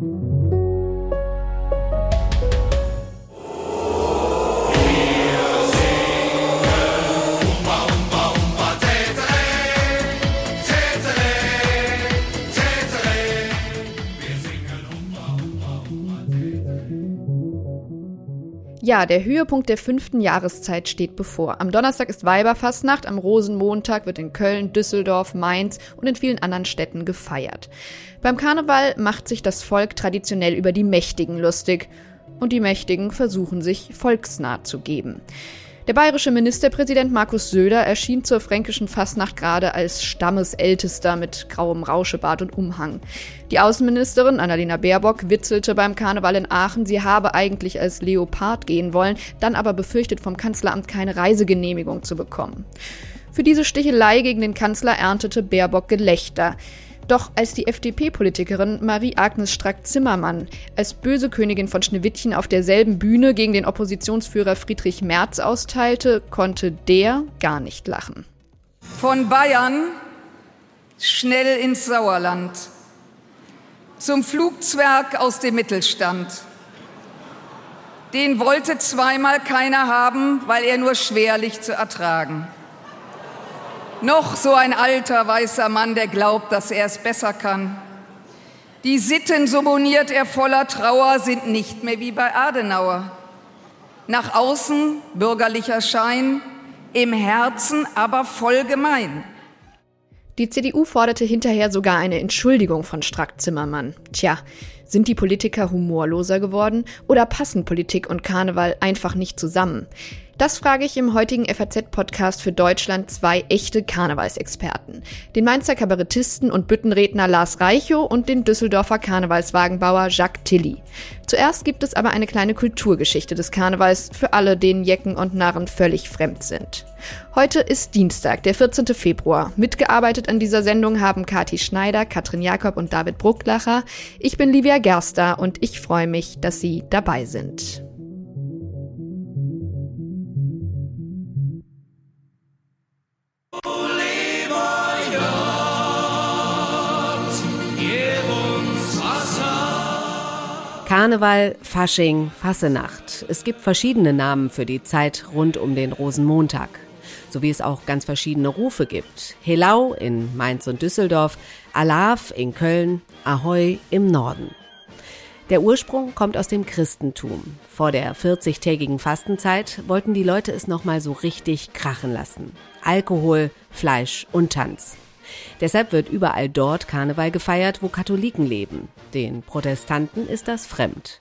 Thank you. Ja, der Höhepunkt der fünften Jahreszeit steht bevor. Am Donnerstag ist Weiberfastnacht, am Rosenmontag wird in Köln, Düsseldorf, Mainz und in vielen anderen Städten gefeiert. Beim Karneval macht sich das Volk traditionell über die Mächtigen lustig und die Mächtigen versuchen sich volksnah zu geben. Der bayerische Ministerpräsident Markus Söder erschien zur fränkischen Fastnacht gerade als Stammesältester mit grauem Rauschebart und Umhang. Die Außenministerin Annalena Baerbock witzelte beim Karneval in Aachen, sie habe eigentlich als Leopard gehen wollen, dann aber befürchtet vom Kanzleramt keine Reisegenehmigung zu bekommen. Für diese Stichelei gegen den Kanzler erntete Baerbock Gelächter. Doch als die FDP-Politikerin Marie-Agnes Strack-Zimmermann als böse Königin von Schneewittchen auf derselben Bühne gegen den Oppositionsführer Friedrich Merz austeilte, konnte der gar nicht lachen. Von Bayern schnell ins Sauerland. Zum Flugzwerg aus dem Mittelstand. Den wollte zweimal keiner haben, weil er nur schwerlich zu ertragen. Noch so ein alter weißer Mann, der glaubt, dass er es besser kann. Die Sitten, so moniert er voller Trauer, sind nicht mehr wie bei Adenauer. Nach außen bürgerlicher Schein, im Herzen aber voll gemein. Die CDU forderte hinterher sogar eine Entschuldigung von Strack-Zimmermann. Tja, sind die Politiker humorloser geworden oder passen Politik und Karneval einfach nicht zusammen? Das frage ich im heutigen FAZ-Podcast für Deutschland zwei echte Karnevalsexperten. Den Mainzer Kabarettisten und Büttenredner Lars Reichow und den Düsseldorfer Karnevalswagenbauer Jacques Tilly. Zuerst gibt es aber eine kleine Kulturgeschichte des Karnevals für alle, denen Jecken und Narren völlig fremd sind. Heute ist Dienstag, der 14. Februar. Mitgearbeitet an dieser Sendung haben Kati Schneider, Katrin Jakob und David Brucklacher. Ich bin Livia Gerster und ich freue mich, dass Sie dabei sind. Karneval, Fasching, Fassenacht. Es gibt verschiedene Namen für die Zeit rund um den Rosenmontag. So wie es auch ganz verschiedene Rufe gibt. Helau in Mainz und Düsseldorf, Alav in Köln, Ahoi im Norden. Der Ursprung kommt aus dem Christentum. Vor der 40-tägigen Fastenzeit wollten die Leute es nochmal so richtig krachen lassen. Alkohol, Fleisch und Tanz. Deshalb wird überall dort Karneval gefeiert, wo Katholiken leben. Den Protestanten ist das fremd.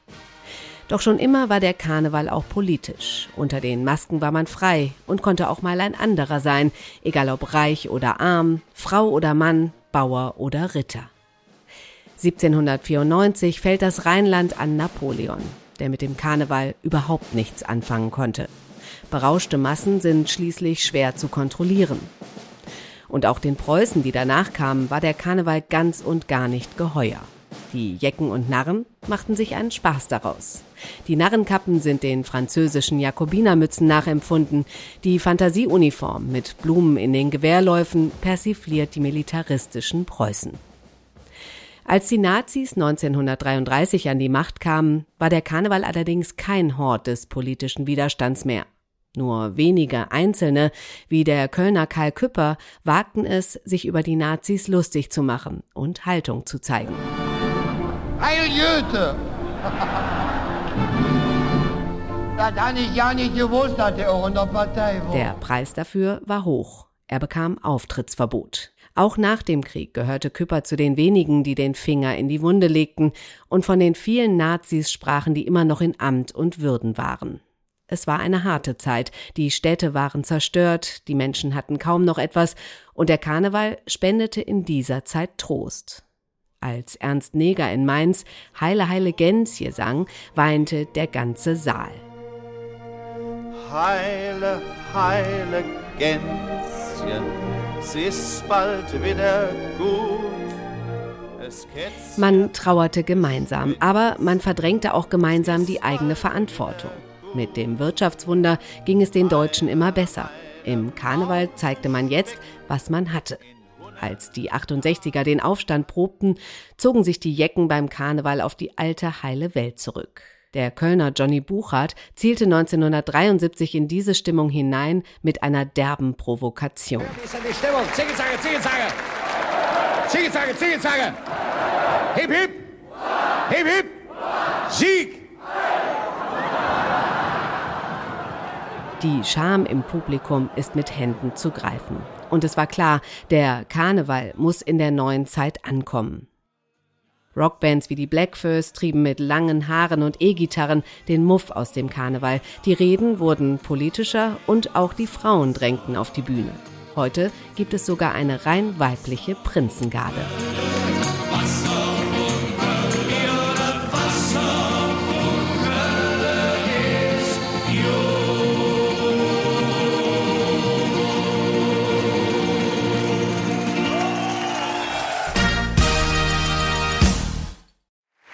Doch schon immer war der Karneval auch politisch. Unter den Masken war man frei und konnte auch mal ein anderer sein, egal ob reich oder arm, Frau oder Mann, Bauer oder Ritter. 1794 fällt das Rheinland an Napoleon, der mit dem Karneval überhaupt nichts anfangen konnte. Berauschte Massen sind schließlich schwer zu kontrollieren. Und auch den Preußen, die danach kamen, war der Karneval ganz und gar nicht geheuer. Die Jecken und Narren machten sich einen Spaß daraus. Die Narrenkappen sind den französischen Jakobinermützen nachempfunden. Die Fantasieuniform mit Blumen in den Gewehrläufen persifliert die militaristischen Preußen. Als die Nazis 1933 an die Macht kamen, war der Karneval allerdings kein Hort des politischen Widerstands mehr. Nur wenige Einzelne, wie der Kölner Karl Küpper, wagten es, sich über die Nazis lustig zu machen und Haltung zu zeigen. Heil Jöte! das habe ich ja nicht gewusst, dass er auch in der Partei war. Der Preis dafür war hoch. Er bekam Auftrittsverbot. Auch nach dem Krieg gehörte Küpper zu den wenigen, die den Finger in die Wunde legten, und von den vielen Nazis sprachen, die immer noch in Amt und Würden waren. Es war eine harte Zeit, die Städte waren zerstört, die Menschen hatten kaum noch etwas, und der Karneval spendete in dieser Zeit Trost. Als Ernst Neger in Mainz Heile Heile Gänsie sang, weinte der ganze Saal. Heile, heile Gänschen, es ist bald wieder gut. Man trauerte gemeinsam, aber man verdrängte auch gemeinsam die eigene Verantwortung. Mit dem Wirtschaftswunder ging es den Deutschen immer besser. Im Karneval zeigte man jetzt, was man hatte. Als die 68er den Aufstand probten, zogen sich die Jecken beim Karneval auf die alte heile Welt zurück. Der Kölner Johnny Buchart zielte 1973 in diese Stimmung hinein mit einer derben Provokation. Wie ist denn die Stimmung? Ziegelzange, Ziegelzange! Ziegelzange, Ziegelzange! Hip, hip! Hip, hip! Sieg! Die Scham im Publikum ist mit Händen zu greifen. Und es war klar, der Karneval muss in der neuen Zeit ankommen. Rockbands wie die Blackfurs trieben mit langen Haaren und E-Gitarren den Muff aus dem Karneval. Die Reden wurden politischer und auch die Frauen drängten auf die Bühne. Heute gibt es sogar eine rein weibliche Prinzengarde.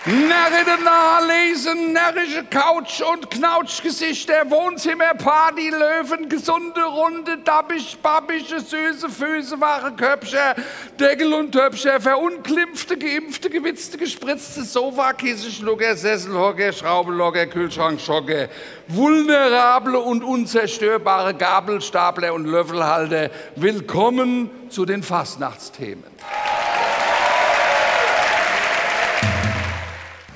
Närride Nachlesen, närrische Couch- und Knautschgesichter, Wohnzimmerparty, Löwen, gesunde Runde, dabbisch, babbische, süße Füße, wache Köpfchen, Deckel und Töpfchen, verunglimpfte, geimpfte, gewitzte, gespritzte Sofa, Kissen, Schlucker, Sesselhocker, Schraubenlocker, Kühlschrankschocker, vulnerable und unzerstörbare Gabelstapler und Löffelhalter. Willkommen zu den Fastnachtsthemen.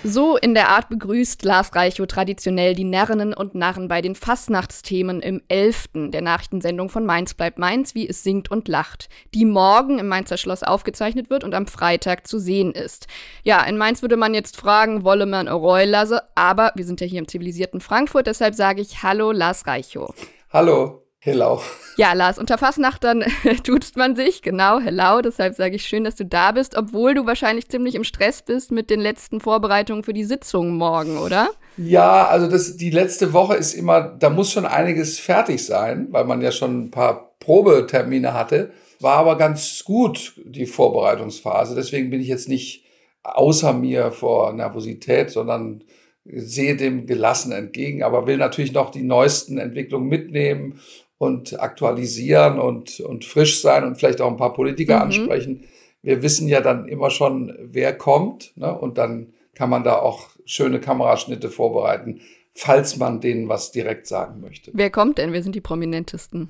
So in der Art begrüßt Lars Reichow traditionell die Närrinnen und Narren bei den Fastnachtsthemen im 11. der Nachrichtensendung von Mainz bleibt Mainz, wie es singt und lacht, die morgen im Mainzer Schloss aufgezeichnet wird und am Freitag zu sehen ist. Ja, in Mainz würde man jetzt fragen, wolle man Reulase, aber wir sind ja hier im zivilisierten Frankfurt, deshalb sage ich Hallo Lars Reichow. Hallo, hello. Ja, Lars, unter Fastnachtern tutst man sich, genau, hello. Deshalb sage ich schön, dass du da bist, obwohl du wahrscheinlich ziemlich im Stress bist mit den letzten Vorbereitungen für die Sitzung morgen, oder? Ja, also das, die letzte Woche ist immer, da muss schon einiges fertig sein, weil man ja schon ein paar Probetermine hatte. War aber ganz gut, die Vorbereitungsphase. Deswegen bin ich jetzt nicht außer mir vor Nervosität, sondern sehe dem gelassen entgegen, aber will natürlich noch die neuesten Entwicklungen mitnehmen und aktualisieren und, und frisch sein und vielleicht auch ein paar Politiker Mhm. ansprechen. Wir wissen ja dann immer schon, wer kommt, ne? und dann kann man da auch schöne Kameraschnitte vorbereiten, falls man denen was direkt sagen möchte. Wer kommt denn? Wer sind die Prominentesten?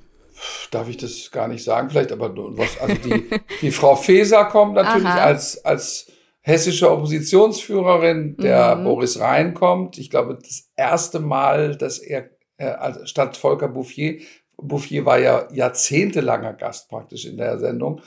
Darf ich das gar nicht sagen, vielleicht, aber was, also die, die Frau Feser kommt natürlich Aha. als, als hessische Oppositionsführerin, der Mhm. Boris Rhein kommt. Ich glaube, das erste Mal, dass er äh, statt Volker Bouffier, Bouffier war ja jahrzehntelanger Gast praktisch in der Sendung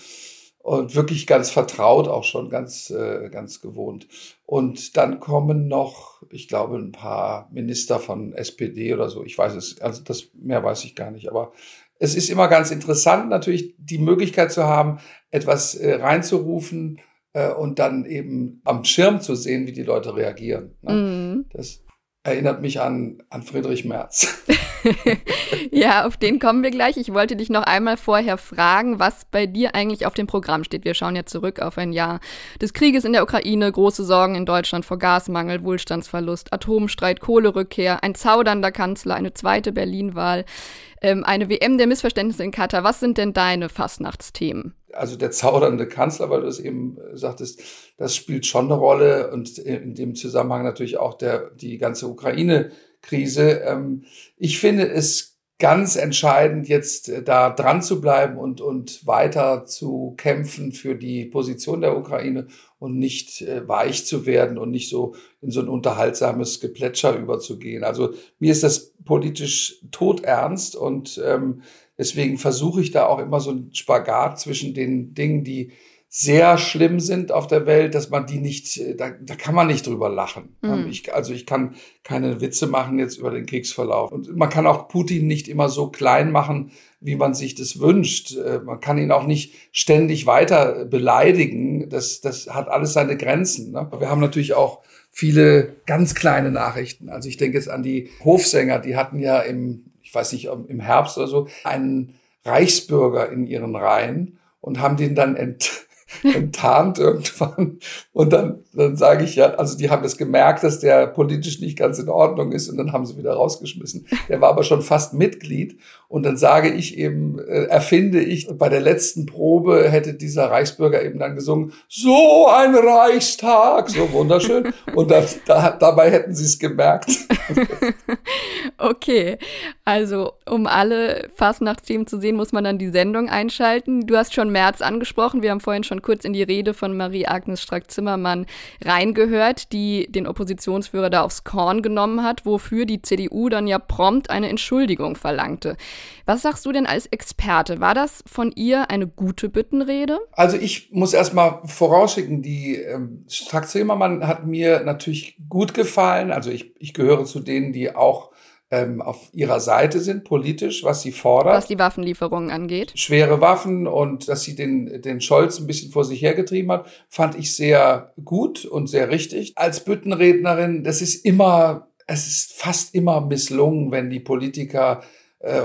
und wirklich ganz vertraut, auch schon ganz, äh, ganz gewohnt. Und dann kommen noch, ich glaube, ein paar Minister von SPD oder so. Ich weiß es, also das mehr weiß ich gar nicht, aber es ist immer ganz interessant, natürlich die Möglichkeit zu haben, etwas äh, reinzurufen äh, und dann eben am Schirm zu sehen, wie die Leute reagieren. Ne? Mhm. Das erinnert mich an, an Friedrich Merz. Ja, auf den kommen wir gleich. Ich wollte dich noch einmal vorher fragen, was bei dir eigentlich auf dem Programm steht. Wir schauen ja zurück auf ein Jahr des Krieges in der Ukraine, große Sorgen in Deutschland vor Gasmangel, Wohlstandsverlust, Atomstreit, Kohlerückkehr, ein zaudernder Kanzler, eine zweite Berlin-Wahl, ähm, eine WM der Missverständnisse in Katar. Was sind denn deine Fastnachtsthemen? also der zaudernde Kanzler, weil du es eben sagtest, das spielt schon eine Rolle und in dem Zusammenhang natürlich auch der, die ganze Ukraine-Krise. Ähm, Ich finde es ganz entscheidend, jetzt äh, da dran zu bleiben und, und weiter zu kämpfen für die Position der Ukraine und nicht äh, weich zu werden und nicht so in so ein unterhaltsames Geplätscher überzugehen. Also mir ist das politisch todernst und ähm, Deswegen versuche ich da auch immer so einen Spagat zwischen den Dingen, die sehr schlimm sind auf der Welt, dass man die nicht, äh, da, da kann man nicht drüber lachen. Mhm. Ich, also ich kann keine Witze machen jetzt über den Kriegsverlauf. Und man kann auch Putin nicht immer so klein machen, wie man sich das wünscht. Äh, Man kann ihn auch nicht ständig weiter beleidigen. Das, das hat alles seine Grenzen. Ne? Wir haben natürlich auch viele ganz kleine Nachrichten. Also ich denke jetzt an die Hofsänger, die hatten ja im ich weiß nicht, im Herbst oder so, einen Reichsbürger in ihren Reihen und haben den dann ent, enttarnt irgendwann. Und dann, dann sage ich ja, also die haben es gemerkt, dass der politisch nicht ganz in Ordnung ist und dann haben sie wieder rausgeschmissen. Der war aber schon fast Mitglied. Und dann sage ich eben, äh, erfinde ich, bei der letzten Probe hätte dieser Reichsbürger eben dann gesungen, so ein Reichstag, so wunderschön. Und dann, da, dabei hätten sie es gemerkt. okay, also um alle Fastnachtsthemen zu sehen, muss man dann die Sendung einschalten. Du hast schon März angesprochen. Wir haben vorhin schon kurz in die Rede von Marie-Agnes Strack-Zimmermann reingehört, die den Oppositionsführer da aufs Korn genommen hat, wofür die CDU dann ja prompt eine Entschuldigung verlangte. Was sagst du denn als Experte? War das von ihr eine gute Büttenrede? Also ich muss erstmal vorausschicken, die ähm, Strack-Zimmermann hat mir natürlich gut gefallen. Also ich, ich gehöre zu denen, die auch ähm, auf ihrer Seite sind, politisch, was sie fordert. Was die Waffenlieferungen angeht. Schwere Waffen und dass sie den, den Scholz ein bisschen vor sich hergetrieben hat, fand ich sehr gut und sehr richtig. Als Büttenrednerin, das ist immer, es ist fast immer misslungen, wenn die Politiker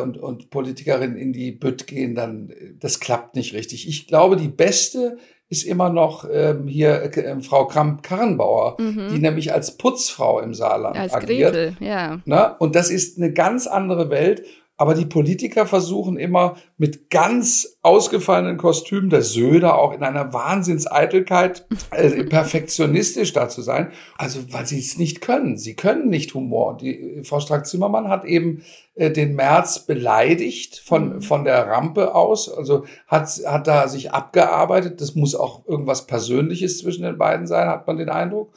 und, und Politikerinnen in die Bütt gehen, dann das klappt nicht richtig. Ich glaube, die beste ist immer noch ähm, hier äh, Frau Kramp-Karrenbauer, mhm. die nämlich als Putzfrau im Saarland als agiert. Gretel, ja. Na? Und das ist eine ganz andere Welt. Aber die Politiker versuchen immer mit ganz ausgefallenen Kostümen, der Söder auch in einer Wahnsinnseitelkeit, äh, perfektionistisch da zu sein. Also, weil sie es nicht können. Sie können nicht Humor. Und die Frau Strack-Zimmermann hat eben äh, den März beleidigt von, mhm. von der Rampe aus. Also hat, hat da sich abgearbeitet. Das muss auch irgendwas Persönliches zwischen den beiden sein, hat man den Eindruck.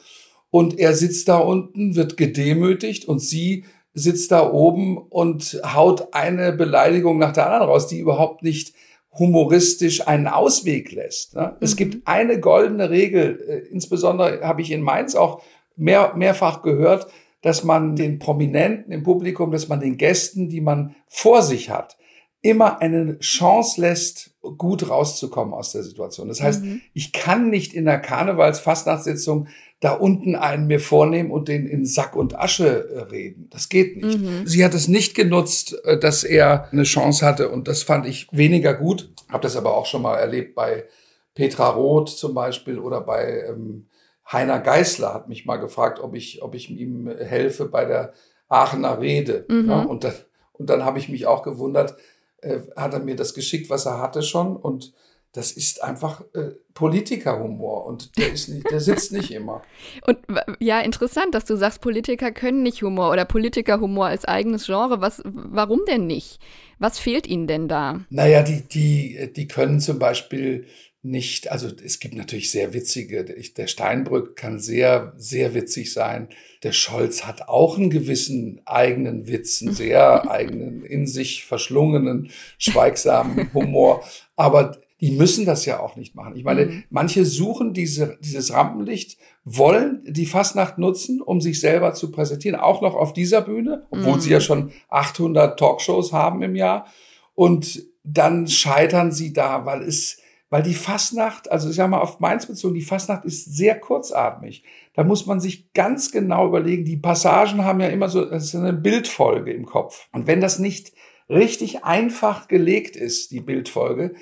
Und er sitzt da unten, wird gedemütigt und sie sitzt da oben und haut eine Beleidigung nach der anderen raus, die überhaupt nicht humoristisch einen Ausweg lässt. Ne? Mhm. Es gibt eine goldene Regel, äh, insbesondere habe ich in Mainz auch mehr, mehrfach gehört, dass man den Prominenten im Publikum, dass man den Gästen, die man vor sich hat, immer eine Chance lässt, gut rauszukommen aus der Situation. Das heißt, mhm. ich kann nicht in der Karnevals-Fastnachtssitzung da unten einen mir vornehmen und den in Sack und Asche äh, reden. Das geht nicht. Mhm. Sie hat es nicht genutzt, äh, dass er eine Chance hatte und das fand ich weniger gut. Habe das aber auch schon mal erlebt bei Petra Roth zum Beispiel oder bei ähm, Heiner Geißler hat mich mal gefragt, ob ich, ob ich ihm helfe bei der Aachener Rede. Mhm. Ja, und, dann, und dann habe ich mich auch gewundert, äh, hat er mir das geschickt, was er hatte schon und das ist einfach äh, Politikerhumor und der ist nicht, der sitzt nicht immer. Und ja, interessant, dass du sagst, Politiker können nicht Humor oder Politikerhumor als eigenes Genre. Was, warum denn nicht? Was fehlt ihnen denn da? Naja, die, die, die können zum Beispiel nicht, also es gibt natürlich sehr witzige, der Steinbrück kann sehr, sehr witzig sein. Der Scholz hat auch einen gewissen eigenen Witz, einen sehr eigenen, in sich verschlungenen, schweigsamen Humor. Aber die müssen das ja auch nicht machen. Ich meine, mhm. manche suchen diese, dieses Rampenlicht, wollen die Fastnacht nutzen, um sich selber zu präsentieren, auch noch auf dieser Bühne, obwohl mhm. sie ja schon 800 Talkshows haben im Jahr. Und dann scheitern sie da, weil es, weil die Fastnacht, also ich sag mal auf Mainz bezogen, die Fastnacht ist sehr kurzatmig. Da muss man sich ganz genau überlegen, die Passagen haben ja immer so, das ist eine Bildfolge im Kopf. Und wenn das nicht richtig einfach gelegt ist, die Bildfolge,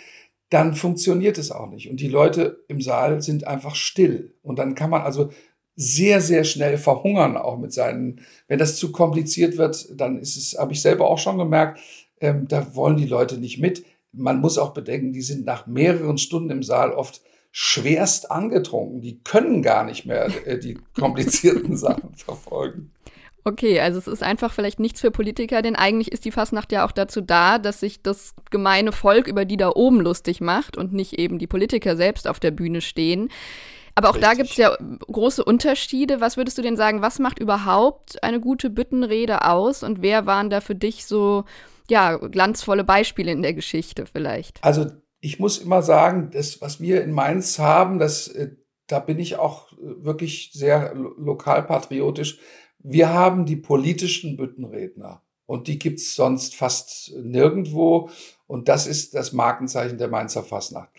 dann funktioniert es auch nicht. Und die Leute im Saal sind einfach still. Und dann kann man also sehr, sehr schnell verhungern, auch mit seinen, wenn das zu kompliziert wird, dann ist es, habe ich selber auch schon gemerkt, ähm, da wollen die Leute nicht mit. Man muss auch bedenken, die sind nach mehreren Stunden im Saal oft schwerst angetrunken. Die können gar nicht mehr äh, die komplizierten Sachen verfolgen. Okay, also es ist einfach vielleicht nichts für Politiker, denn eigentlich ist die Fasnacht ja auch dazu da, dass sich das gemeine Volk über die da oben lustig macht und nicht eben die Politiker selbst auf der Bühne stehen. Aber auch Richtig. da gibt es ja große Unterschiede. Was würdest du denn sagen, was macht überhaupt eine gute Büttenrede aus und wer waren da für dich so, ja, glanzvolle Beispiele in der Geschichte vielleicht? Also ich muss immer sagen, das, was wir in Mainz haben, das, äh, da bin ich auch äh, wirklich sehr lokalpatriotisch. Wir haben die politischen Büttenredner und die gibt's sonst fast nirgendwo. Und das ist das Markenzeichen der Mainzer Fasnacht.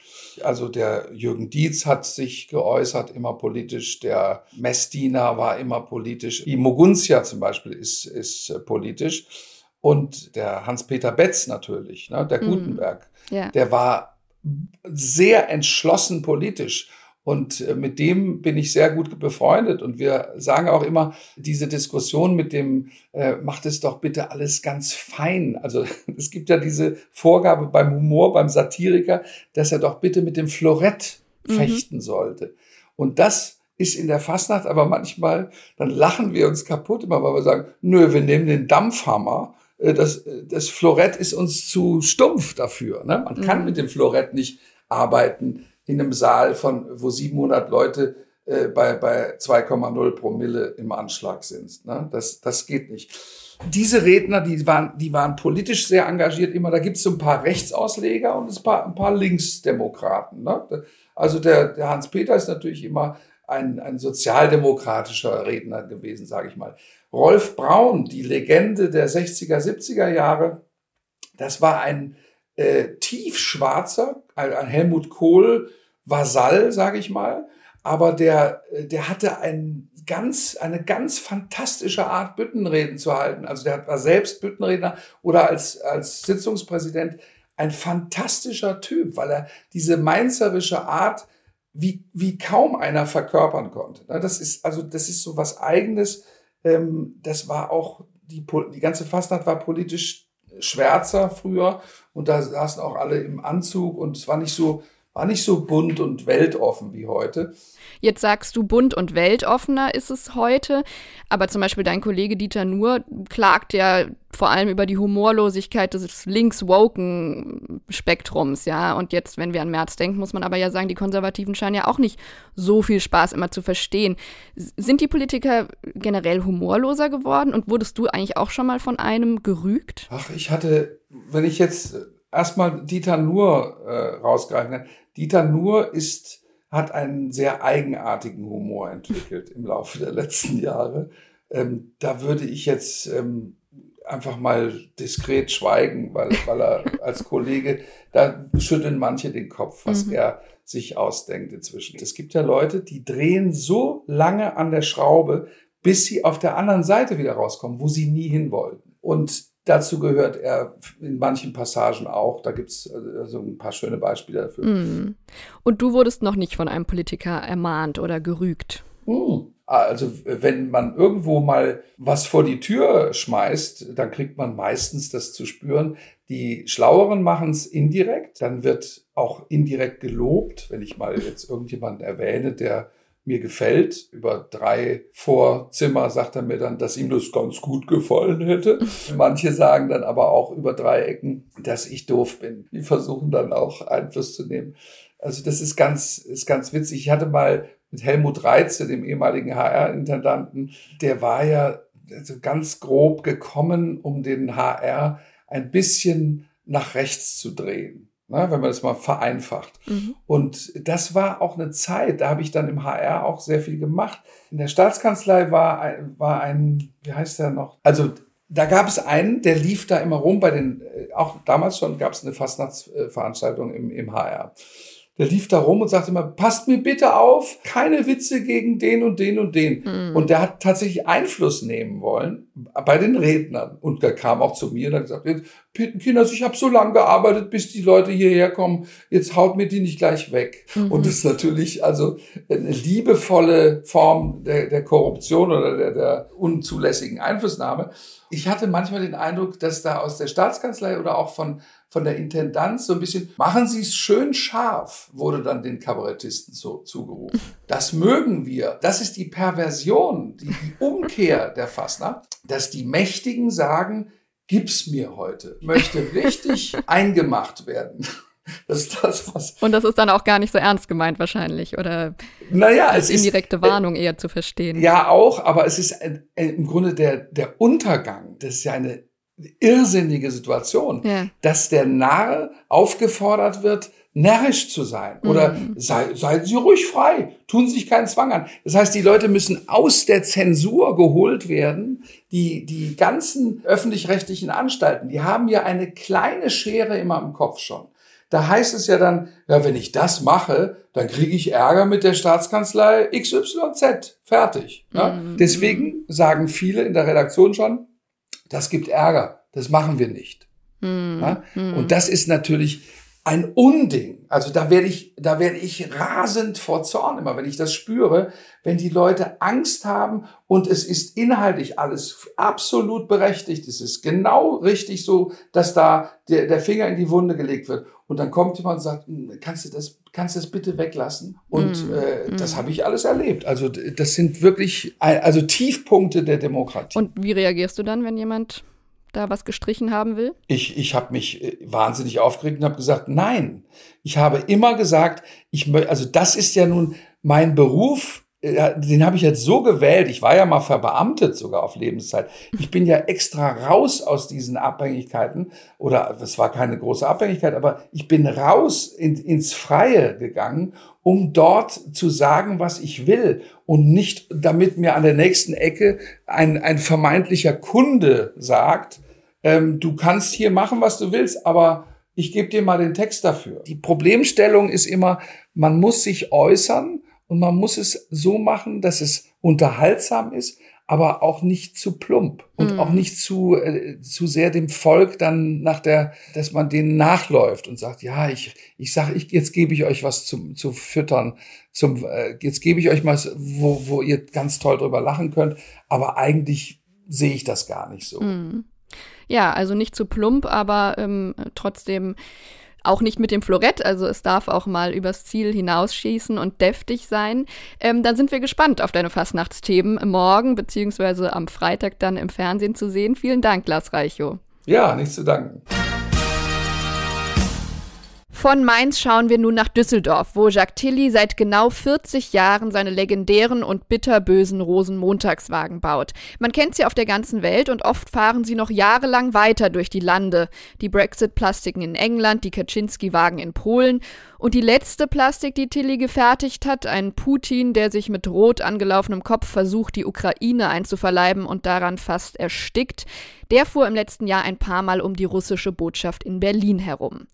Also der Jürgen Dietz hat sich geäußert, immer politisch. Der Messdiener war immer politisch. Die Moguntia zum Beispiel ist, ist äh, politisch. Und der Hans-Peter Betz natürlich, ne, der mhm. Gutenberg, ja. der war sehr entschlossen politisch. Und äh, mit dem bin ich sehr gut befreundet. Und wir sagen auch immer, diese Diskussion mit dem, äh, macht es doch bitte alles ganz fein. Also es gibt ja diese Vorgabe beim Humor, beim Satiriker, dass er doch bitte mit dem Florett mhm. fechten sollte. Und das ist in der Fastnacht aber manchmal, dann lachen wir uns kaputt immer, weil wir sagen, nö, wir nehmen den Dampfhammer. Äh, das, das Florett ist uns zu stumpf dafür. Ne? Man kann mhm. mit dem Florett nicht arbeiten in einem Saal von, wo 700 Leute äh, bei, bei 2,0 Promille im Anschlag sind. Ne? Das, das geht nicht. Diese Redner, die waren, die waren politisch sehr engagiert immer. Da gibt es so ein paar Rechtsausleger und ein paar, ein paar Linksdemokraten. Ne? Also der, der Hans-Peter ist natürlich immer ein, ein sozialdemokratischer Redner gewesen, sage ich mal. Rolf Braun, die Legende der 60er, 70er Jahre, das war ein äh, tiefschwarzer, ein, Helmut Kohl Vasall, sage ich mal, aber der, der hatte ein ganz, eine ganz fantastische Art, Büttenreden zu halten. Also der war selbst Büttenredner oder als, als Sitzungspräsident ein fantastischer Typ, weil er diese mainzerische Art wie, wie kaum einer verkörpern konnte. Das ist, also, das ist so was Eigenes. Ähm, das war auch, die, die ganze Fastnacht war politisch schwärzer früher. Und da saßen auch alle im Anzug und es war nicht so, war nicht so bunt und weltoffen wie heute. Jetzt sagst du, bunt und weltoffener ist es heute, aber zum Beispiel dein Kollege Dieter Nuhr klagt ja vor allem über die Humorlosigkeit des links-woken Spektrums, ja. Und jetzt, wenn wir an März denken, muss man aber ja sagen, die Konservativen scheinen ja auch nicht so viel Spaß immer zu verstehen. Sind die Politiker generell humorloser geworden und wurdest du eigentlich auch schon mal von einem gerügt? Ach, ich hatte, wenn ich jetzt erstmal Dieter Nuhr äh, rausgreifen. Dieter Nuhr ist, hat einen sehr eigenartigen Humor entwickelt im Laufe der letzten Jahre. Ähm, da würde ich jetzt ähm, einfach mal diskret schweigen, weil, weil er als Kollege, da schütteln manche den Kopf, was mhm. er sich ausdenkt inzwischen. Es gibt ja Leute, die drehen so lange an der Schraube, bis sie auf der anderen Seite wieder rauskommen, wo sie nie hin wollten. Und Dazu gehört er in manchen Passagen auch. Da gibt es also ein paar schöne Beispiele dafür. Mm. Und du wurdest noch nicht von einem Politiker ermahnt oder gerügt? Mm. Also wenn man irgendwo mal was vor die Tür schmeißt, dann kriegt man meistens das zu spüren. Die Schlaueren machen es indirekt, dann wird auch indirekt gelobt. Wenn ich mal jetzt irgendjemanden erwähne, der mir gefällt. Über drei Vorzimmer sagt er mir dann, dass ihm das ganz gut gefallen hätte. Manche sagen dann aber auch über drei Ecken, dass ich doof bin. Die versuchen dann auch Einfluss zu nehmen. Also das ist ganz, ist ganz witzig. Ich hatte mal mit Helmut Reitze, dem ehemaligen HR-Intendanten, der war ja also ganz grob gekommen, um den HR ein bisschen nach rechts zu drehen ne, wenn man das mal vereinfacht. Mhm. Und das war auch eine Zeit, da habe ich dann im HR auch sehr viel gemacht. In der Staatskanzlei war ein, war ein wie heißt der noch? Also da gab es einen, der lief da immer rum bei den, äh, auch damals schon gab es eine Fastnachtsveranstaltung im, im HR der lief da rum und sagte immer, passt mir bitte auf, keine Witze gegen den und den und den. Mhm. Und der hat tatsächlich Einfluss nehmen wollen bei den Rednern. Und der kam auch zu mir und hat gesagt, Kinder, ich habe so lange gearbeitet, bis die Leute hierher kommen, jetzt haut mir die nicht gleich weg. Mhm. Und das ist natürlich also eine liebevolle Form der, der Korruption oder der, der unzulässigen Einflussnahme. Ich hatte manchmal den Eindruck, dass da aus der Staatskanzlei oder auch von von der Intendanz so ein bisschen, machen Sie es schön scharf, wurde dann den Kabarettisten so zugerufen. Das mögen wir. Das ist die Perversion, die, die Umkehr der Fassner, dass die Mächtigen sagen, gib's mir heute. Möchte richtig eingemacht werden. Das ist das, was. Und das ist dann auch gar nicht so ernst gemeint wahrscheinlich, oder? Naja, es ist indirekte Warnung eher zu verstehen. Ja, auch, aber es ist im Grunde der, der Untergang. Das ist ja eine irrsinnige Situation, ja. dass der Narr aufgefordert wird, närrisch zu sein oder mhm. sei, seien Sie ruhig frei, tun Sie sich keinen Zwang an. Das heißt, die Leute müssen aus der Zensur geholt werden. Die, die ganzen öffentlich-rechtlichen Anstalten, die haben ja eine kleine Schere immer im Kopf schon. Da heißt es ja dann, ja, wenn ich das mache, dann kriege ich Ärger mit der Staatskanzlei XYZ. Fertig. Ja? Mhm. Deswegen sagen viele in der Redaktion schon, das gibt Ärger. Das machen wir nicht. Hm, ja? hm. Und das ist natürlich ein Unding. Also da werde ich, da werde ich rasend vor Zorn immer, wenn ich das spüre, wenn die Leute Angst haben und es ist inhaltlich alles absolut berechtigt. Es ist genau richtig so, dass da der, der Finger in die Wunde gelegt wird. Und dann kommt jemand und sagt, hm, kannst du das, kannst du das bitte weglassen? Und mm, äh, mm. das habe ich alles erlebt. Also das sind wirklich, also Tiefpunkte der Demokratie. Und wie reagierst du dann, wenn jemand da was gestrichen haben will? Ich, ich habe mich äh, wahnsinnig aufgeregt und habe gesagt, nein. Ich habe immer gesagt, ich also das ist ja nun mein Beruf, den habe ich jetzt so gewählt. Ich war ja mal verbeamtet sogar auf Lebenszeit. Ich bin ja extra raus aus diesen Abhängigkeiten oder das war keine große Abhängigkeit, aber ich bin raus in, ins Freie gegangen, um dort zu sagen, was ich will und nicht damit mir an der nächsten Ecke ein, ein vermeintlicher Kunde sagt, ähm, du kannst hier machen, was du willst, aber ich gebe dir mal den Text dafür. Die Problemstellung ist immer, man muss sich äußern und man muss es so machen, dass es unterhaltsam ist, aber auch nicht zu plump und mm. auch nicht zu, äh, zu sehr dem Volk dann nach der, dass man denen nachläuft und sagt, ja, ich, ich sage, ich, jetzt gebe ich euch was zum, zu füttern, zum, äh, jetzt gebe ich euch mal, wo, wo ihr ganz toll drüber lachen könnt, aber eigentlich sehe ich das gar nicht so. Mm. Ja, also nicht zu plump, aber ähm, trotzdem auch nicht mit dem Florett, also es darf auch mal übers Ziel hinausschießen und deftig sein. Ähm, dann sind wir gespannt auf deine Fastnachtsthemen morgen beziehungsweise am Freitag dann im Fernsehen zu sehen. Vielen Dank, Lars Reichow. Ja, nichts zu danken. Von Mainz schauen wir nun nach Düsseldorf, wo Jacques Tilly seit genau 40 Jahren seine legendären und bitterbösen Rosenmontagswagen baut. Man kennt sie auf der ganzen Welt und oft fahren sie noch jahrelang weiter durch die Lande. Die Brexit-Plastiken in England, die Kaczynski-Wagen in Polen und die letzte Plastik, die Tilly gefertigt hat, ein Putin, der sich mit rot angelaufenem Kopf versucht, die Ukraine einzuverleiben und daran fast erstickt, der fuhr im letzten Jahr ein paar Mal um die russische Botschaft in Berlin herum.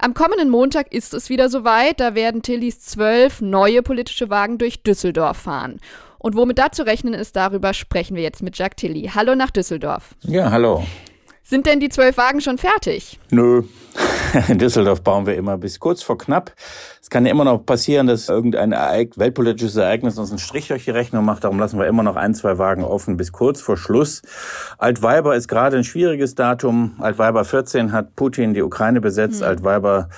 Am kommenden Montag ist es wieder soweit. Da werden Tillys zwölf neue politische Wagen durch Düsseldorf fahren. Und womit da zu rechnen ist, darüber sprechen wir jetzt mit Jacques Tilly. Hallo nach Düsseldorf. Ja, hallo. Sind denn die zwölf Wagen schon fertig? Nö. In Düsseldorf bauen wir immer bis kurz vor knapp. Es kann ja immer noch passieren, dass irgendein Ereignis, weltpolitisches Ereignis uns einen Strich durch die Rechnung macht. Darum lassen wir immer noch ein, zwei Wagen offen bis kurz vor Schluss. Altweiber ist gerade ein schwieriges Datum. Altweiber 14 hat Putin die Ukraine besetzt. Mhm. Altweiber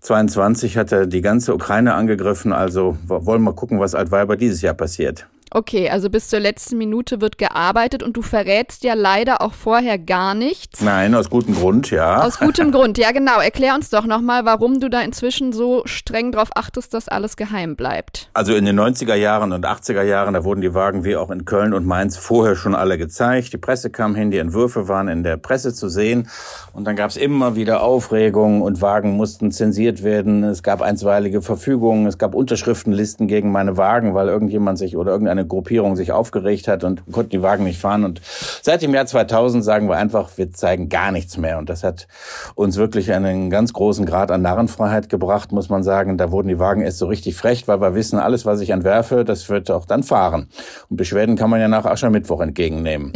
22 hat er die ganze Ukraine angegriffen. Also wollen wir gucken, was Altweiber dieses Jahr passiert. Okay, also bis zur letzten Minute wird gearbeitet und du verrätst ja leider auch vorher gar nichts. Nein, aus gutem Grund, ja. Aus gutem Grund, ja genau. Erklär uns doch nochmal, warum du da inzwischen so streng darauf achtest, dass alles geheim bleibt. Also in den 90er Jahren und 80er Jahren, da wurden die Wagen wie auch in Köln und Mainz vorher schon alle gezeigt. Die Presse kam hin, die Entwürfe waren in der Presse zu sehen. Und dann gab es immer wieder Aufregung und Wagen mussten zensiert werden. Es gab einstweilige Verfügungen, es gab Unterschriftenlisten gegen meine Wagen, weil irgendjemand sich oder irgendeine Gruppierung sich aufgeregt hat und konnten die Wagen nicht fahren. Und seit dem Jahr 2000 sagen wir einfach, wir zeigen gar nichts mehr. Und das hat uns wirklich einen ganz großen Grad an Narrenfreiheit gebracht, muss man sagen. Da wurden die Wagen erst so richtig frech, weil wir wissen, alles, was ich entwerfe, das wird auch dann fahren. Und Beschwerden kann man ja nach Aschermittwoch entgegennehmen.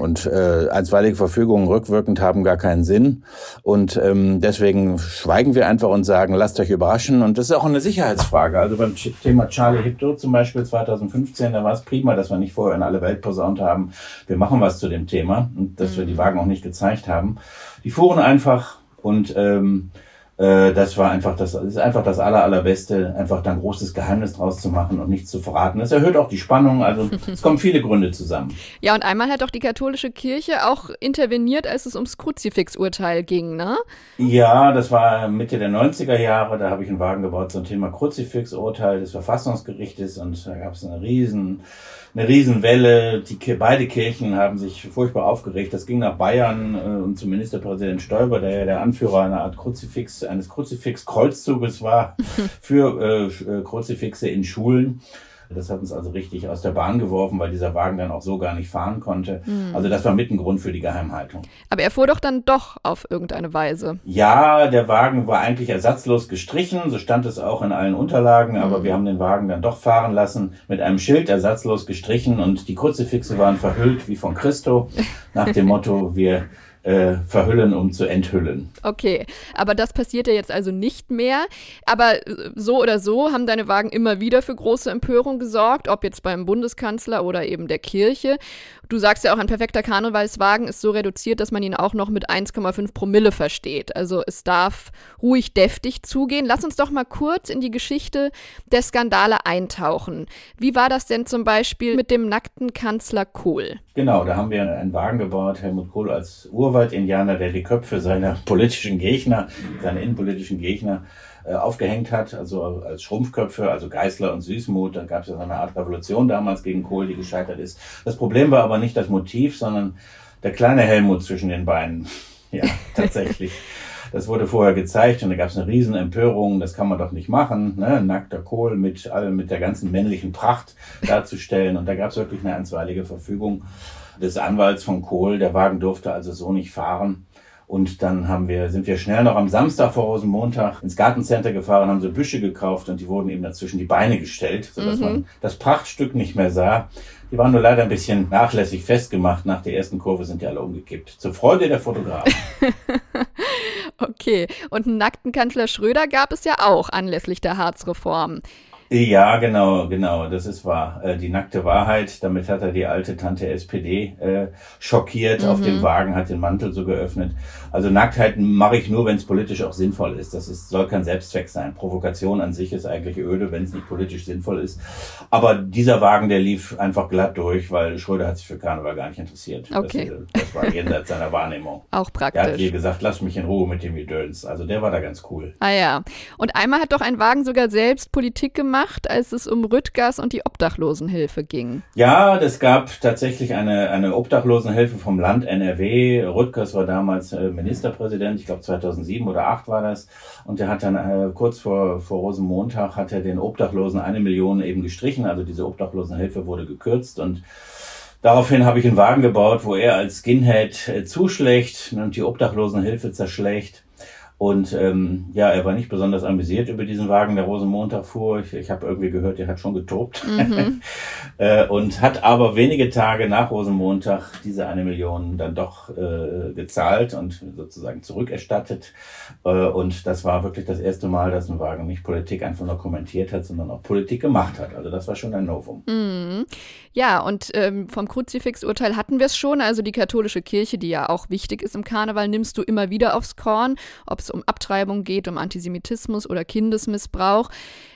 Und äh, einstweilige Verfügungen rückwirkend haben gar keinen Sinn. Und ähm, deswegen schweigen wir einfach und sagen, lasst euch überraschen. Und das ist auch eine Sicherheitsfrage. Also beim Thema Charlie Hebdo zum Beispiel 2015, da war es prima, dass wir nicht vorher in alle Welt posaunt haben, wir machen was zu dem Thema und dass mhm. wir die mhm. Wagen auch nicht gezeigt haben. Die fuhren einfach und ähm, äh, das war einfach das, das ist einfach das aller, allerbeste, einfach da ein großes Geheimnis draus zu machen und nichts zu verraten. Das erhöht auch die Spannung, also es kommen viele Gründe zusammen. Ja, und einmal hat auch die katholische Kirche auch interveniert, als es ums Kruzifixurteil ging, ne? Ja, das war Mitte der 90er Jahre, da habe ich einen Wagen gebaut zum Thema Kruzifixurteil des Verfassungsgerichtes und da gab es eine riesen eine Riesenwelle. Die, beide Kirchen haben sich furchtbar aufgeregt. Das ging nach Bayern äh, und zum Ministerpräsident Stoiber, der ja der Anführer einer Art Kruzifix, eines Kruzifix-Kreuzzuges war für äh, äh, Kruzifixe in Schulen. Das hat uns also richtig aus der Bahn geworfen, weil dieser Wagen dann auch so gar nicht fahren konnte. Mhm. Also das war mit ein Grund für die Geheimhaltung. Aber er fuhr doch dann doch auf irgendeine Weise. Ja, der Wagen war eigentlich ersatzlos gestrichen, so stand es auch in allen Unterlagen, aber mhm. wir haben den Wagen dann doch fahren lassen mit einem Schild ersatzlos gestrichen und die Kruzifixe waren verhüllt wie von Christo nach dem Motto, wir äh, verhüllen, um zu enthüllen. Okay, aber das passiert ja jetzt also nicht mehr. Aber äh, so oder so haben deine Wagen immer wieder für große Empörung gesorgt, ob jetzt beim Bundeskanzler oder eben der Kirche. Du sagst ja auch, ein perfekter Karnevalswagen ist so reduziert, dass man ihn auch noch mit 1,5 Promille versteht. Also es darf ruhig deftig zugehen. Lass uns doch mal kurz in die Geschichte der Skandale eintauchen. Wie war das denn zum Beispiel mit dem nackten Kanzler Kohl? Genau, da haben wir einen Wagen gebaut, Helmut Kohl als Urwald-Indianer, der die Köpfe seiner politischen Gegner, seiner innenpolitischen Gegner äh, aufgehängt hat, also als Schrumpfköpfe, also Geißler und Süßmut. Da gab es ja so eine Art Revolution damals gegen Kohl, die gescheitert ist. Das Problem war aber nicht das Motiv, sondern der kleine Helmut zwischen den Beinen. Ja, tatsächlich. Das wurde vorher gezeigt und da gab es eine riesen Empörung, das kann man doch nicht machen, ne? nackter Kohl mit, mit der ganzen männlichen Pracht darzustellen. Und da gab es wirklich eine einstweilige Verfügung des Anwalts von Kohl. Der Wagen durfte also so nicht fahren. Und dann haben wir, sind wir schnell noch am Samstag vor Rosenmontag ins Gartencenter gefahren, haben so Büsche gekauft und die wurden eben dazwischen die Beine gestellt, sodass mhm. man das Prachtstück nicht mehr sah. Die waren nur leider ein bisschen nachlässig festgemacht. Nach der ersten Kurve sind die alle umgekippt. Zur Freude der Fotografen. okay. Und einen nackten Kanzler Schröder gab es ja auch anlässlich der Harzreform. Ja, genau, genau, das ist wahr. Äh, die nackte Wahrheit, damit hat er die alte Tante SPD äh, schockiert, mhm. auf dem mhm. Wagen hat den Mantel so geöffnet. Also Nacktheit mache ich nur, wenn es politisch auch sinnvoll ist. Das ist, soll kein Selbstzweck sein. Provokation an sich ist eigentlich öde, wenn es nicht politisch sinnvoll ist. Aber dieser Wagen, der lief einfach glatt durch, weil Schröder hat sich für Karneval gar nicht interessiert. Okay. Das, das war jenseits seiner Wahrnehmung. Auch praktisch. Er hat ihr gesagt, lass mich in Ruhe mit dem Gedöns. Also der war da ganz cool. Ah ja. Und einmal hat doch ein Wagen sogar selbst Politik gemacht gemacht, als es um Rüttgers und die Obdachlosenhilfe ging. Ja, es gab tatsächlich eine, eine Obdachlosenhilfe vom Land NRW. Rüttgers war damals äh, Ministerpräsident, ich glaube 2007 oder 2008 war das. Und der hat dann äh, kurz vor, vor Rosenmontag hat er den Obdachlosen eine Million eben gestrichen. Also diese Obdachlosenhilfe wurde gekürzt und Daraufhin habe ich einen Wagen gebaut, wo er als Skinhead äh, zuschlägt und die Obdachlosenhilfe zerschlägt. Und ähm, ja, er war nicht besonders amüsiert über diesen Wagen, der Rosenmontag fuhr. Ich, ich habe irgendwie gehört, er hat schon getobt. Mhm. äh, und hat aber wenige Tage nach Rosenmontag diese eine Million dann doch äh, gezahlt und sozusagen zurückerstattet. Äh, und das war wirklich das erste Mal, dass ein Wagen nicht Politik einfach nur kommentiert hat, sondern auch Politik gemacht hat. Also das war schon ein Novum. Mhm. Ja, und ähm, vom Kruzifixurteil hatten wir es schon. Also die katholische Kirche, die ja auch wichtig ist im Karneval, nimmst du immer wieder aufs Korn. Ob es um Abtreibung geht, um Antisemitismus oder Kindesmissbrauch.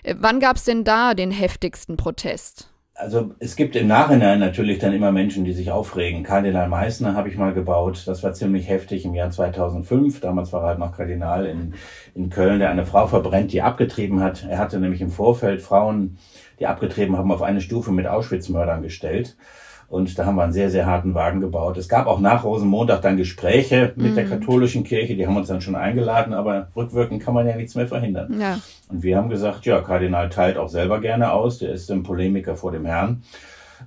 Äh, wann gab es denn da den heftigsten Protest? Also es gibt im Nachhinein natürlich dann immer Menschen, die sich aufregen. Kardinal Meissner habe ich mal gebaut. Das war ziemlich heftig im Jahr 2005. Damals war er halt noch Kardinal in, in Köln, der eine Frau verbrennt, die abgetrieben hat. Er hatte nämlich im Vorfeld Frauen, die abgetrieben haben, auf eine Stufe mit Auschwitz-Mördern gestellt. Und da haben wir einen sehr, sehr harten Wagen gebaut. Es gab auch nach Rosenmontag dann Gespräche mit mhm. der katholischen Kirche. Die haben uns dann schon eingeladen, aber rückwirkend kann man ja nichts mehr verhindern. Ja. Und wir haben gesagt, ja, Kardinal teilt auch selber gerne aus. Der ist ein Polemiker vor dem Herrn.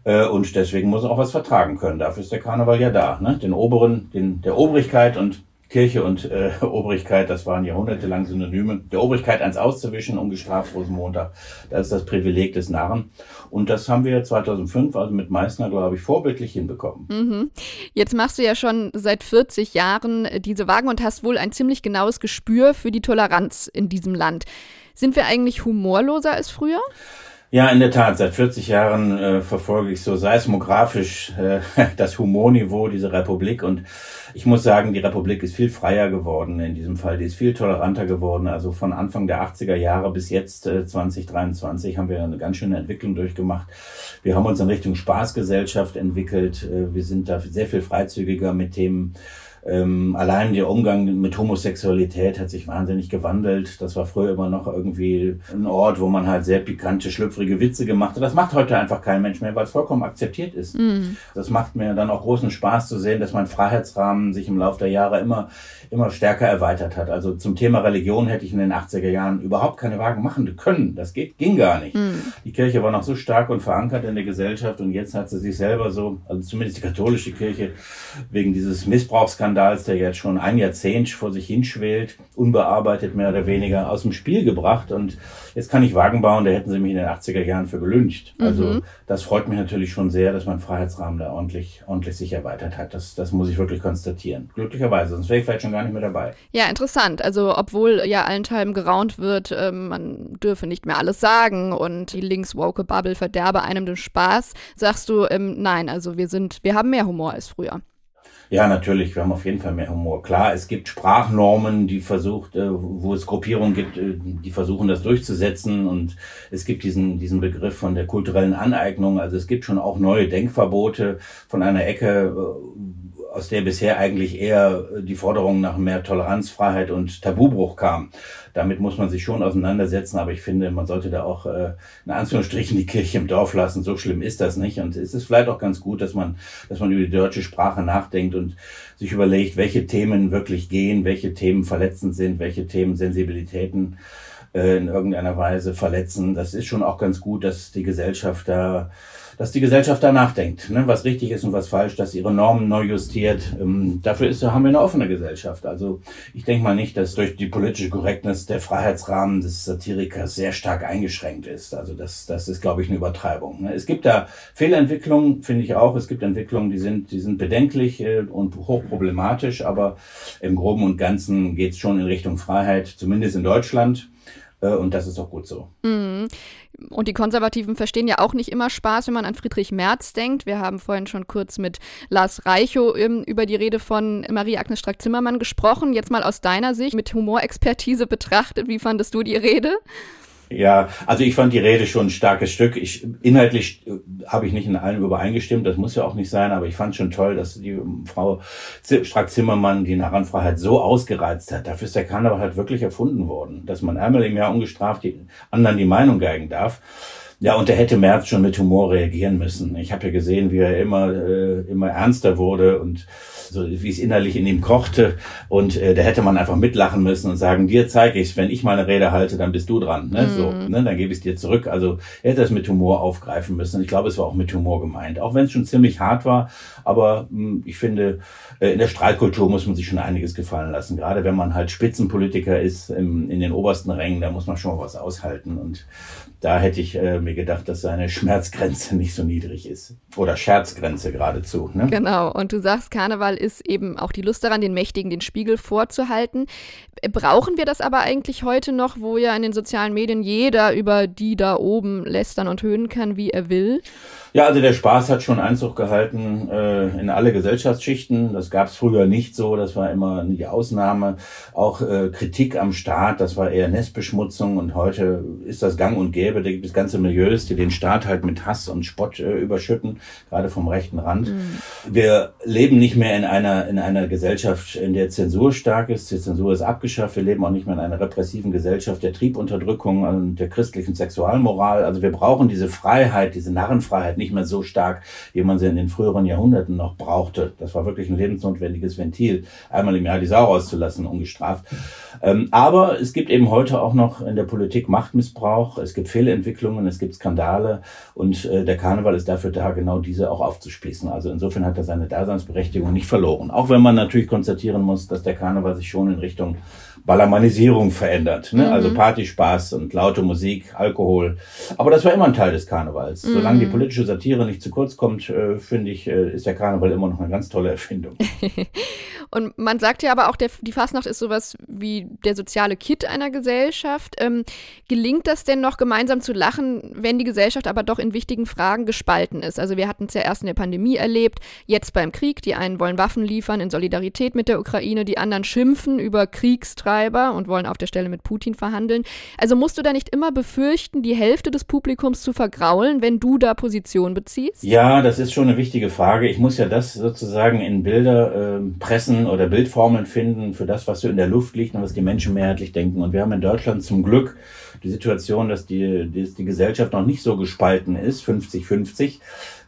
Äh, und deswegen muss er auch was vertragen können. Dafür ist der Karneval ja da. Ne? Den Oberen, den, der Obrigkeit und Kirche und äh, Obrigkeit, das waren jahrhundertelang Synonyme. Der Obrigkeit eins auszuwischen, ungestraft Rosenmontag, das ist das Privileg des Narren. Und das haben wir 2005, also mit Meißner, glaube ich, vorbildlich hinbekommen. Mhm. Jetzt machst du ja schon seit 40 Jahren diese Wagen und hast wohl ein ziemlich genaues Gespür für die Toleranz in diesem Land. Sind wir eigentlich humorloser als früher? Ja, in der Tat. Seit 40 Jahren äh, verfolge ich so seismografisch äh, das Humorniveau dieser Republik und ich muss sagen, die Republik ist viel freier geworden in diesem Fall. Die ist viel toleranter geworden. Also von Anfang der 80er Jahre bis jetzt äh, 2023 haben wir eine ganz schöne Entwicklung durchgemacht. Wir haben uns in Richtung Spaßgesellschaft entwickelt. Äh, wir sind da sehr viel freizügiger mit Themen ähm, allein der Umgang mit Homosexualität hat sich wahnsinnig gewandelt. Das war früher immer noch irgendwie ein Ort, wo man halt sehr pikante, schlüpfrige Witze gemacht hat. Das macht heute einfach kein Mensch mehr, weil es vollkommen akzeptiert ist. Mhm. Das macht mir dann auch großen Spaß zu sehen, dass mein Freiheitsrahmen sich im Laufe der Jahre immer, immer stärker erweitert hat. Also zum Thema Religion hätte ich in den 80er Jahren überhaupt keine Wagen machen können. Das geht, ging gar nicht. Mhm. Die Kirche war noch so stark und verankert in der Gesellschaft und jetzt hat sie sich selber so, also zumindest die katholische Kirche, wegen dieses Missbrauchskandals Skandals, der jetzt schon ein Jahrzehnt vor sich hinschwelt, unbearbeitet mehr oder weniger, aus dem Spiel gebracht. Und jetzt kann ich Wagen bauen, da hätten sie mich in den 80er Jahren für gelüncht. Also mhm. das freut mich natürlich schon sehr, dass man Freiheitsrahmen da ordentlich, ordentlich sich erweitert hat. Das, das muss ich wirklich konstatieren. Glücklicherweise, sonst wäre ich vielleicht schon gar nicht mehr dabei. Ja, interessant. Also obwohl ja allenthalben geraunt wird, äh, man dürfe nicht mehr alles sagen und die links-woke Bubble verderbe einem den Spaß, sagst du, ähm, nein, also wir sind, wir haben mehr Humor als früher. Ja, natürlich, wir haben auf jeden Fall mehr Humor. Klar, es gibt Sprachnormen, die versucht, äh, wo es Gruppierungen gibt, äh, die versuchen das durchzusetzen und es gibt diesen, diesen Begriff von der kulturellen Aneignung. Also es gibt schon auch neue Denkverbote von einer Ecke, äh, aus der bisher eigentlich eher die Forderung nach mehr Toleranz, Freiheit und Tabubruch kam. Damit muss man sich schon auseinandersetzen, aber ich finde, man sollte da auch äh, in Anführungsstrichen die Kirche im Dorf lassen. So schlimm ist das nicht. Und es ist vielleicht auch ganz gut, dass man, dass man über die deutsche Sprache nachdenkt und sich überlegt, welche Themen wirklich gehen, welche Themen verletzend sind, welche Themen Sensibilitäten äh, in irgendeiner Weise verletzen. Das ist schon auch ganz gut, dass die Gesellschaft da dass die Gesellschaft da nachdenkt, ne, was richtig ist und was falsch, dass ihre Normen neu justiert. Ähm, dafür ist, haben wir eine offene Gesellschaft. Also ich denke mal nicht, dass durch die politische Korrektness der Freiheitsrahmen des Satirikers sehr stark eingeschränkt ist. Also das, das ist, glaube ich, eine Übertreibung. Ne. Es gibt da Fehlentwicklungen, finde ich auch. Es gibt Entwicklungen, die sind, die sind bedenklich äh, und hochproblematisch, aber im Groben und Ganzen geht es schon in Richtung Freiheit, zumindest in Deutschland. Äh, und das ist auch gut so. Mhm. Und die Konservativen verstehen ja auch nicht immer Spaß, wenn man an Friedrich Merz denkt. Wir haben vorhin schon kurz mit Lars Reichow ähm, über die Rede von Marie-Agnes Strack-Zimmermann gesprochen. Jetzt mal aus deiner Sicht mit Humorexpertise betrachtet, wie fandest du die Rede? Ja, also ich fand die Rede schon ein starkes Stück. Ich, inhaltlich äh, habe ich nicht in allem übereingestimmt, das muss ja auch nicht sein, aber ich fand schon toll, dass die Frau Strack-Zimmermann die Narrenfreiheit so ausgereizt hat. Dafür ist der Karneval halt wirklich erfunden worden, dass man einmal im Jahr ungestraft die anderen die Meinung geigen darf. Ja, und da hätte Merz schon mit Humor reagieren müssen. Ich habe ja gesehen, wie er immer, äh, immer ernster wurde und so wie es innerlich in ihm kochte. Und äh, da hätte man einfach mitlachen müssen und sagen, dir zeige ich wenn ich meine Rede halte, dann bist du dran. Ne? Mhm. So, ne? Dann gebe ich es dir zurück. Also er hätte das mit Humor aufgreifen müssen. Ich glaube, es war auch mit Humor gemeint. Auch wenn es schon ziemlich hart war. Aber mh, hm, ich finde, äh, in der Strahlkultur muss man sich schon einiges gefallen lassen. Gerade wenn man halt Spitzenpolitiker ist im, in den obersten Rängen, da muss man schon was aushalten. Und da hätte ich äh, mir gedacht, dass seine Schmerzgrenze nicht so niedrig ist. Oder Scherzgrenze geradezu. Ne? Genau. Und du sagst, Karneval ist eben auch die Lust daran, den Mächtigen den Spiegel vorzuhalten. Brauchen wir das aber eigentlich heute noch, wo ja in den sozialen Medien jeder über die da oben lästern und höhnen kann, wie er will? Ja, also der Spaß hat schon Einzug gehalten äh, in alle Gesellschaftsschichten. Das gab es früher nicht so, das war immer die Ausnahme. Auch äh, Kritik am Staat, das war eher Nestbeschmutzung und heute ist das gang und gäbe. Da gibt es ganze Milieus, die den Staat halt mit Hass und Spott äh, überschütten, gerade vom rechten Rand. Mhm. Wir leben nicht mehr in einer, in einer Gesellschaft, in der Zensur stark ist. Die Zensur ist abgeschafft. Wir leben auch nicht mehr in einer repressiven Gesellschaft der Triebunterdrückung und der christlichen Sexualmoral. Also wir brauchen diese Freiheit, diese Narrenfreiheit nicht mehr so stark, wie man sie in den früheren Jahrhunderten noch brauchte. Das war wirklich ein lebensnotwendiges Ventil, einmal im Jahr die Sau rauszulassen, ungestraft. Ähm, aber es gibt eben heute auch noch in der Politik Machtmissbrauch, es gibt Fehlentwicklungen, es gibt Skandale und äh, der Karneval ist dafür da, genau diese auch aufzuspießen. Also insofern hat er seine Daseinsberechtigung nicht verloren. Auch wenn man natürlich konstatieren muss, dass der Karneval sich schon in Richtung Ballermanisierung verändert. Ne? Also mhm. Also Partyspaß und laute Musik, Alkohol. Aber das war immer ein Teil des Karnevals. Mhm. Solange die politische Satire nicht zu kurz kommt, äh, finde ich, äh, ist der Karneval immer noch eine ganz tolle Erfindung. und man sagt ja aber auch, der, die Fastnacht ist sowas wie der soziale Kit einer Gesellschaft. Ähm, gelingt das denn noch gemeinsam zu lachen, wenn die Gesellschaft aber doch in wichtigen Fragen gespalten ist? Also wir hatten es ja erst in der Pandemie erlebt, jetzt beim Krieg. Die einen wollen Waffen liefern in Solidarität mit der Ukraine, die anderen schimpfen über Kriegstreiber Antreiber und wollen auf der Stelle mit Putin verhandeln. Also musst du da nicht immer befürchten, die Hälfte des Publikums zu vergraulen, wenn du da Position beziehst? Ja, das ist schon eine wichtige Frage. Ich muss ja das sozusagen in Bilder äh, pressen oder Bildformeln finden für das, was so in der Luft liegt und was die Menschen mehrheitlich denken. Und wir haben in Deutschland zum Glück die Situation, dass die, dass die Gesellschaft noch nicht so gespalten ist, 50-50,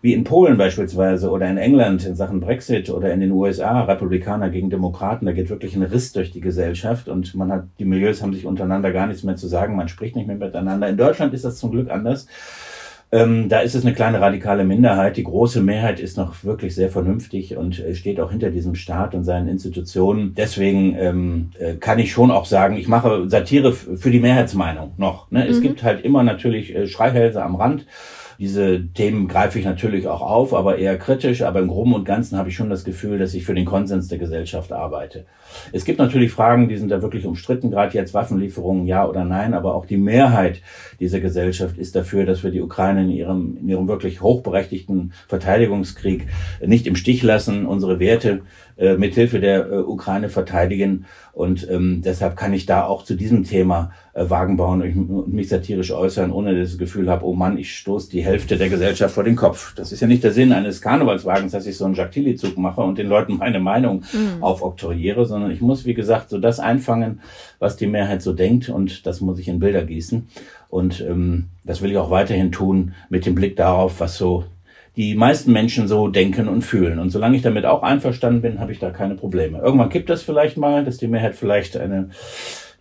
wie in Polen beispielsweise oder in England in Sachen Brexit oder in den USA, Republikaner gegen Demokraten, da geht wirklich ein Riss durch die Gesellschaft und man hat, die Milieus haben sich untereinander gar nichts mehr zu sagen, man spricht nicht mehr miteinander. In Deutschland ist das zum Glück anders. Ähm, da ist es eine kleine radikale Minderheit. Die große Mehrheit ist noch wirklich sehr vernünftig und äh, steht auch hinter diesem Staat und seinen Institutionen. Deswegen ähm, äh, kann ich schon auch sagen, ich mache Satire für die Mehrheitsmeinung noch. Ne? Mhm. Es gibt halt immer natürlich äh, Schreihälse am Rand. Diese Themen greife ich natürlich auch auf, aber eher kritisch. Aber im Groben und Ganzen habe ich schon das Gefühl, dass ich für den Konsens der Gesellschaft arbeite. Es gibt natürlich Fragen, die sind da wirklich umstritten, gerade jetzt Waffenlieferungen, ja oder nein. Aber auch die Mehrheit dieser Gesellschaft ist dafür, dass wir die Ukraine in ihrem, in ihrem wirklich hochberechtigten Verteidigungskrieg nicht im Stich lassen, unsere Werte äh, mithilfe der äh, Ukraine verteidigen. Und ähm, deshalb kann ich da auch zu diesem Thema äh, Wagen bauen und mich satirisch äußern, ohne das Gefühl habe, oh Mann, ich stoße die Hälfte der Gesellschaft vor den Kopf. Das ist ja nicht der Sinn eines Karnevalswagens, dass ich so einen Jacques Tilly-Zug mache und den Leuten meine Meinung mhm. aufoktroyiere, sondern ich muss, wie gesagt, so das einfangen, was die Mehrheit so denkt und das muss ich in Bilder gießen. Und ähm, das will ich auch weiterhin tun mit dem Blick darauf, was so die meisten Menschen so denken und fühlen. Und solange ich damit auch einverstanden bin, habe ich da keine Probleme. Irgendwann gibt das vielleicht mal, dass die Mehrheit vielleicht eine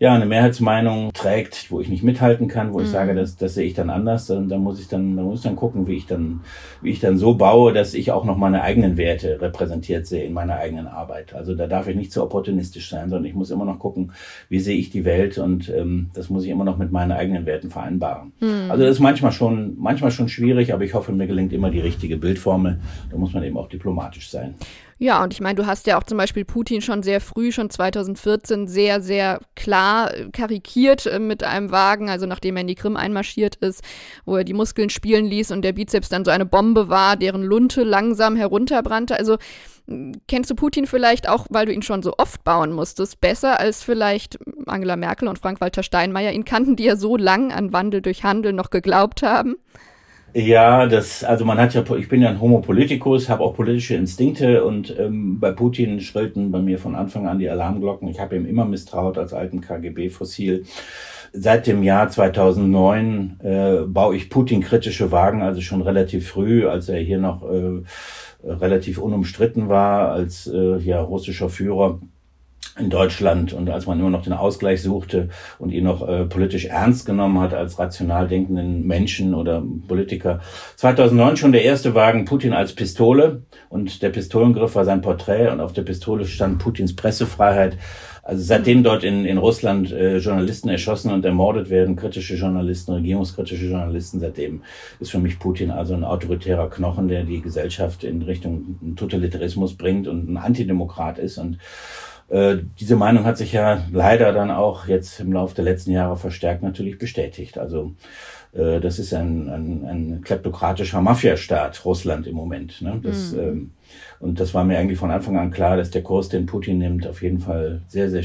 ja, eine Mehrheitsmeinung trägt, wo ich nicht mithalten kann, wo mhm. ich sage, das, das sehe ich dann anders, dann, dann muss ich dann, dann muss ich dann gucken, wie ich dann, wie ich dann so baue, dass ich auch noch meine eigenen Werte repräsentiert sehe in meiner eigenen Arbeit. Also da darf ich nicht zu opportunistisch sein, sondern ich muss immer noch gucken, wie sehe ich die Welt und ähm, das muss ich immer noch mit meinen eigenen Werten vereinbaren. Mhm. Also das ist manchmal schon, manchmal schon schwierig, aber ich hoffe, mir gelingt immer die richtige Bildformel. Da muss man eben auch diplomatisch sein. Ja, und ich meine, du hast ja auch zum Beispiel Putin schon sehr früh, schon 2014, sehr, sehr klar äh, karikiert äh, mit einem Wagen, also nachdem er in die Krim einmarschiert ist, wo er die Muskeln spielen ließ und der Bizeps dann so eine Bombe war, deren Lunte langsam herunterbrannte. Also kennst du Putin vielleicht auch, weil du ihn schon so oft bauen musstest, besser als vielleicht Angela Merkel und Frank-Walter Steinmeier ihn kannten, die ja so lang an Wandel durch Handel noch geglaubt haben? Ja, das, also man hat ja, ich bin ja ein Homo politicus, habe auch politische Instinkte und ähm, bei Putin schrillten bei mir von Anfang an die Alarmglocken. Ich habe ihm immer misstraut als alten KGB-Fossil. Seit dem Jahr 2009 äh, baue ich Putin-kritische Wagen, also schon relativ früh, als er hier noch äh, relativ unumstritten war als äh, ja, russischer Führer in Deutschland und als man immer noch den Ausgleich suchte und ihn noch äh, politisch ernst genommen hat als rational denkenden Menschen oder Politiker. 2009 schon der erste Wagen Putin als Pistole und der Pistolengriff war sein Porträt und auf der Pistole stand Putins Pressefreiheit. Also seitdem dort in, in Russland äh, Journalisten erschossen und ermordet werden, kritische Journalisten, regierungskritische Journalisten, seitdem ist für mich Putin also ein autoritärer Knochen, der die Gesellschaft in Richtung Totalitarismus bringt und ein Antidemokrat ist und äh, diese Meinung hat sich ja leider dann auch jetzt im Laufe der letzten Jahre verstärkt natürlich bestätigt. Also äh, das ist ein, ein, ein kleptokratischer Mafiastaat, Russland im Moment. Ne? Das, mhm. ähm, und das war mir eigentlich von Anfang an klar, dass der Kurs, den Putin nimmt, auf jeden Fall sehr, sehr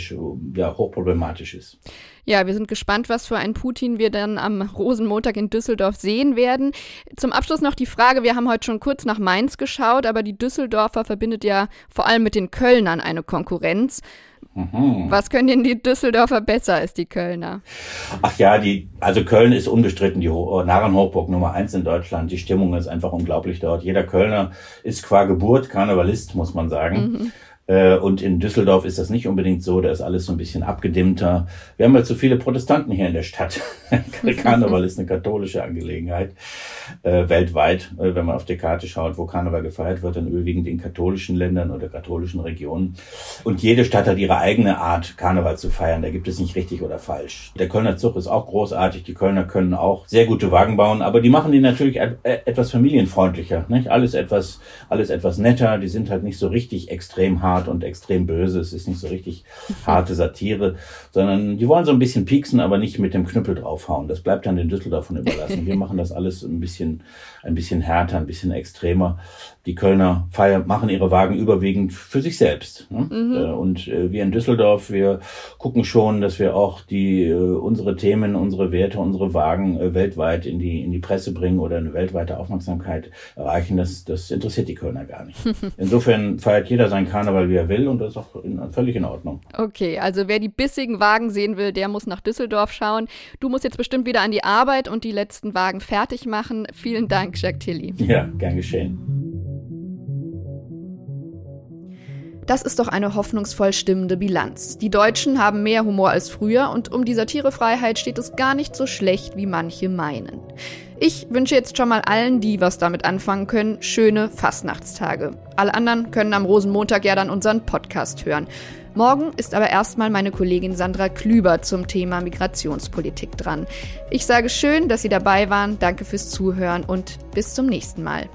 ja, hochproblematisch ist. Ja, wir sind gespannt, was für einen Putin wir dann am Rosenmontag in Düsseldorf sehen werden. Zum Abschluss noch die Frage, wir haben heute schon kurz nach Mainz geschaut, aber die Düsseldorfer verbindet ja vor allem mit den Kölnern eine Konkurrenz. Mhm. Was können denn die Düsseldorfer besser als die Kölner? Ach ja, die, also Köln ist unbestritten die Narrenhochburg Nummer eins in Deutschland. Die Stimmung ist einfach unglaublich dort. Jeder Kölner ist qua Geburt Karnevalist, muss man sagen. Mhm. Äh, und in Düsseldorf ist das nicht unbedingt so, da ist alles so ein bisschen abgedimmter. Wir haben ja zu viele Protestanten hier in der Stadt. Karneval ist eine katholische Angelegenheit äh, weltweit, äh, wenn man auf die Karte schaut, wo Karneval gefeiert wird, dann überwiegend in katholischen Ländern oder katholischen Regionen. Und jede Stadt hat ihre eigene Art, Karneval zu feiern. Da gibt es nicht richtig oder falsch. Der Kölner Zug ist auch großartig. Die Kölner können auch sehr gute Wagen bauen, aber die machen die natürlich etwas familienfreundlicher. Nicht? Alles etwas, alles etwas netter. Die sind halt nicht so richtig extrem hart und extrem böse. Es ist nicht so richtig harte Satire, sondern die wollen so ein bisschen pieksen, aber nicht mit dem Knüppel draufhauen. Das bleibt dann den Düsseldorfern überlassen. Wir machen das alles ein bisschen ein bisschen härter, ein bisschen extremer. Die Kölner feiern, machen ihre Wagen überwiegend für sich selbst. Ne? Mhm. Äh, und äh, wir in Düsseldorf, wir gucken schon, dass wir auch die, äh, unsere Themen, unsere Werte, unsere Wagen weltweit in die, in die Presse bringen oder eine weltweite Aufmerksamkeit erreichen. Das, das interessiert die Kölner gar nicht. Insofern feiert jeder sein Karneval, wie er will und das ist auch in, völlig in Ordnung. Okay, also wer die bissigen Wagen sehen will, der muss nach Düsseldorf schauen. Du musst jetzt bestimmt wieder an die Arbeit und die letzten Wagen fertig machen. Vielen Dank, Jacques Tilly. Ja, gern geschehen. Das ist doch eine hoffnungsvoll stimmende Bilanz. Die Deutschen haben mehr Humor als früher und um die Satirefreiheit steht es gar nicht so schlecht, wie manche meinen. Ich wünsche jetzt schon mal allen, die was damit anfangen können, schöne Fastnachtstage. Alle anderen können am Rosenmontag ja dann unseren Podcast hören. Morgen ist aber erstmal meine Kollegin Sandra Klüber zum Thema Migrationspolitik dran. Ich sage schön, dass Sie dabei waren, danke fürs Zuhören und bis zum nächsten Mal.